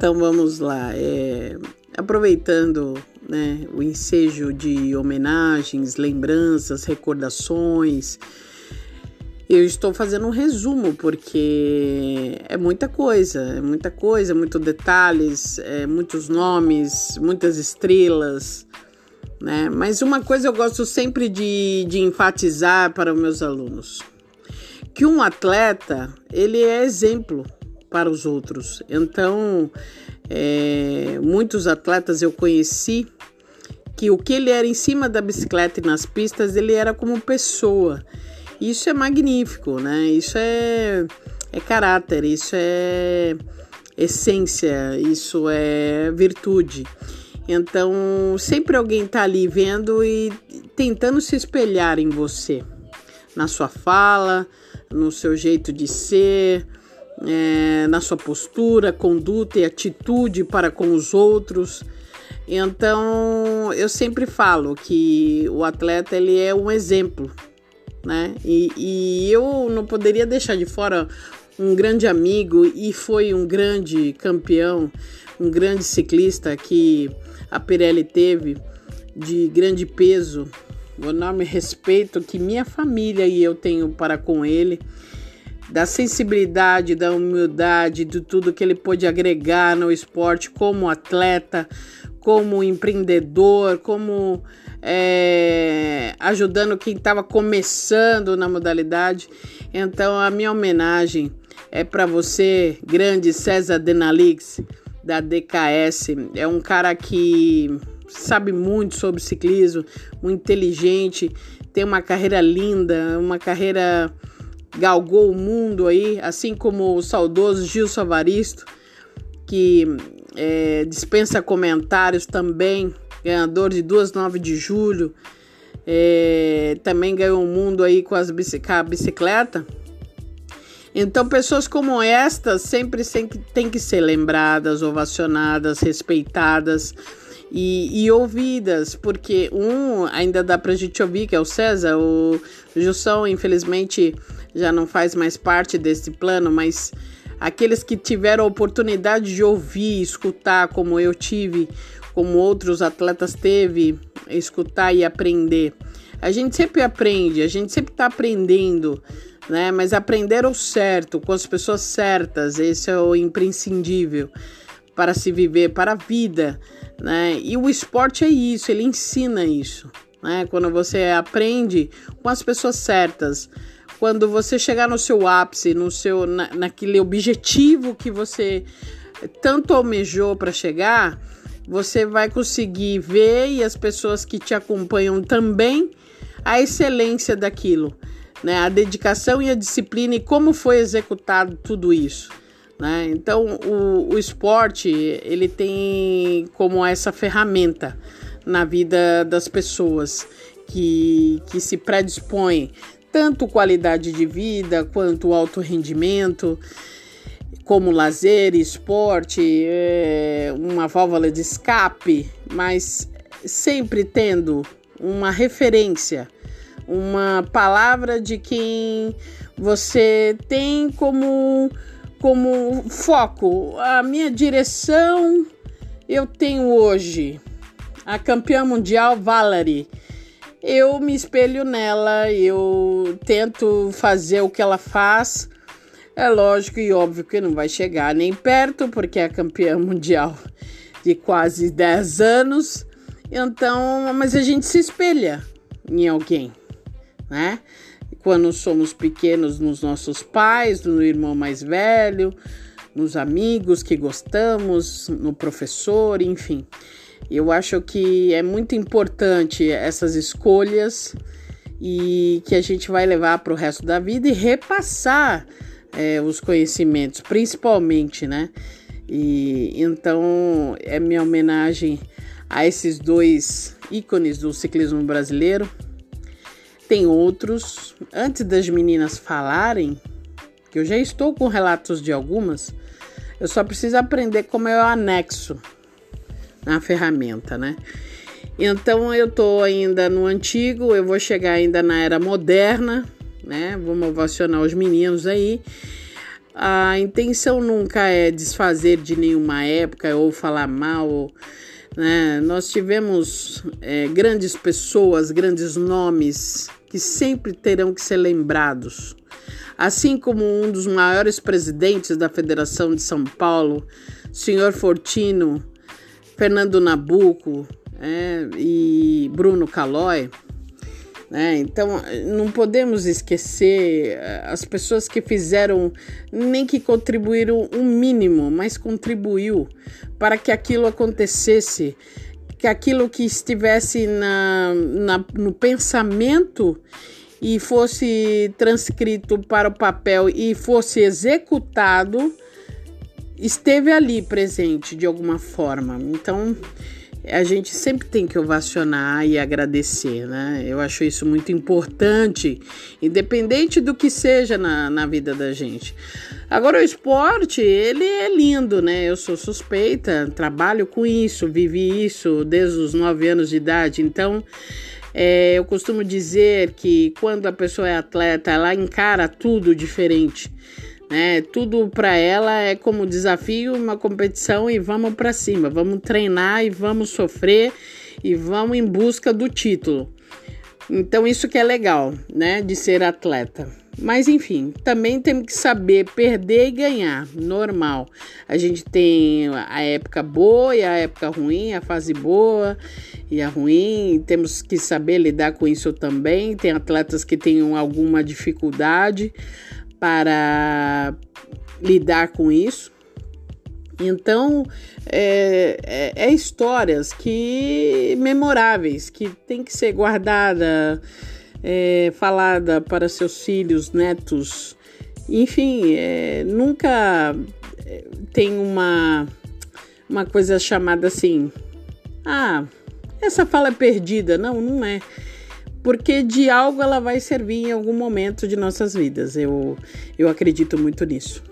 Então vamos lá. É, aproveitando né, o ensejo de homenagens, lembranças, recordações, eu estou fazendo um resumo porque é muita coisa, é muita coisa, muitos detalhes, é, muitos nomes, muitas estrelas, né? Mas uma coisa eu gosto sempre de, de enfatizar para os meus alunos, que um atleta ele é exemplo para os outros. Então, é, muitos atletas eu conheci que o que ele era em cima da bicicleta e nas pistas, ele era como pessoa. Isso é magnífico, né? Isso é, é caráter, isso é essência, isso é virtude. Então, sempre alguém está ali vendo e tentando se espelhar em você, na sua fala, no seu jeito de ser, é, na sua postura, conduta e atitude para com os outros. Então, eu sempre falo que o atleta ele é um exemplo, né? E, e eu não poderia deixar de fora um grande amigo e foi um grande campeão, um grande ciclista que a Pirelli teve de grande peso, o enorme respeito que minha família e eu tenho para com ele da sensibilidade, da humildade, de tudo que ele pôde agregar no esporte como atleta, como empreendedor, como é, ajudando quem estava começando na modalidade. Então, a minha homenagem é para você, grande César Denalix, da DKS. É um cara que sabe muito sobre ciclismo, muito inteligente, tem uma carreira linda, uma carreira galgou o mundo aí, assim como o saudoso Gilson Avaristo, que é, dispensa comentários também, ganhador de duas 9 de julho, é, também ganhou o mundo aí com, as com a bicicleta. Então, pessoas como estas sempre têm que ser lembradas, ovacionadas, respeitadas e, e, ouvidas, porque um ainda dá pra gente ouvir, que é o César, o Jussão, infelizmente, já não faz mais parte desse plano, mas aqueles que tiveram a oportunidade de ouvir, escutar, como eu tive, como outros atletas teve, escutar e aprender. A gente sempre aprende, a gente sempre está aprendendo, né? Mas aprender o certo, com as pessoas certas, esse é o imprescindível para se viver, para a vida, né? E o esporte é isso, ele ensina isso, né? Quando você aprende com as pessoas certas, quando você chegar no seu ápice, no seu na, naquele objetivo que você tanto almejou para chegar, você vai conseguir ver e as pessoas que te acompanham também a excelência daquilo, né? A dedicação e a disciplina e como foi executado tudo isso. Né? Então, o, o esporte ele tem como essa ferramenta na vida das pessoas que, que se predispõem tanto qualidade de vida quanto alto rendimento, como lazer, esporte, é, uma válvula de escape, mas sempre tendo uma referência, uma palavra de quem você tem como, como foco. A minha direção eu tenho hoje a campeã mundial Valerie eu me espelho nela, eu tento fazer o que ela faz. É lógico e óbvio que não vai chegar nem perto, porque é campeã mundial de quase 10 anos. Então, mas a gente se espelha em alguém, né? Quando somos pequenos, nos nossos pais, no irmão mais velho, nos amigos que gostamos, no professor, enfim. Eu acho que é muito importante essas escolhas e que a gente vai levar para o resto da vida e repassar é, os conhecimentos, principalmente, né? E então é minha homenagem a esses dois ícones do ciclismo brasileiro. Tem outros. Antes das meninas falarem, que eu já estou com relatos de algumas, eu só preciso aprender como o anexo na ferramenta, né? Então eu tô ainda no antigo, eu vou chegar ainda na era moderna, né? Vamos ovacionar os meninos aí. A intenção nunca é desfazer de nenhuma época ou falar mal. Né? Nós tivemos é, grandes pessoas, grandes nomes que sempre terão que ser lembrados. Assim como um dos maiores presidentes da Federação de São Paulo, senhor Fortino, Fernando Nabuco é, e Bruno Calói, né? Então, não podemos esquecer eh, as pessoas que fizeram, nem que contribuíram um mínimo, mas contribuiu para que aquilo acontecesse, que aquilo que estivesse na, na, no pensamento e fosse transcrito para o papel e fosse executado, esteve ali presente de alguma forma. Então, a gente sempre tem que ovacionar e agradecer, né? Eu acho isso muito importante, independente do que seja na, na vida da gente. Agora, o esporte, ele é lindo, né? Eu sou suspeita, trabalho com isso, vivi isso desde os nove anos de idade, então. É, eu costumo dizer que quando a pessoa é atleta, ela encara tudo diferente né? Tudo para ela é como desafio, uma competição e vamos para cima, vamos treinar e vamos sofrer e vamos em busca do título. Então isso que é legal, né, de ser atleta. Mas enfim, também temos que saber perder e ganhar, normal. A gente tem a época boa e a época ruim, a fase boa e a ruim, temos que saber lidar com isso também. Tem atletas que têm alguma dificuldade, para lidar com isso. Então, é, é, é, histórias que memoráveis, que tem que ser guardada, é, falada para seus filhos, netos, enfim, é, nunca é, tem uma, uma coisa chamada assim, ah, essa fala é perdida. Não, não é porque de algo ela vai servir em algum momento de nossas vidas. Eu, eu acredito muito nisso.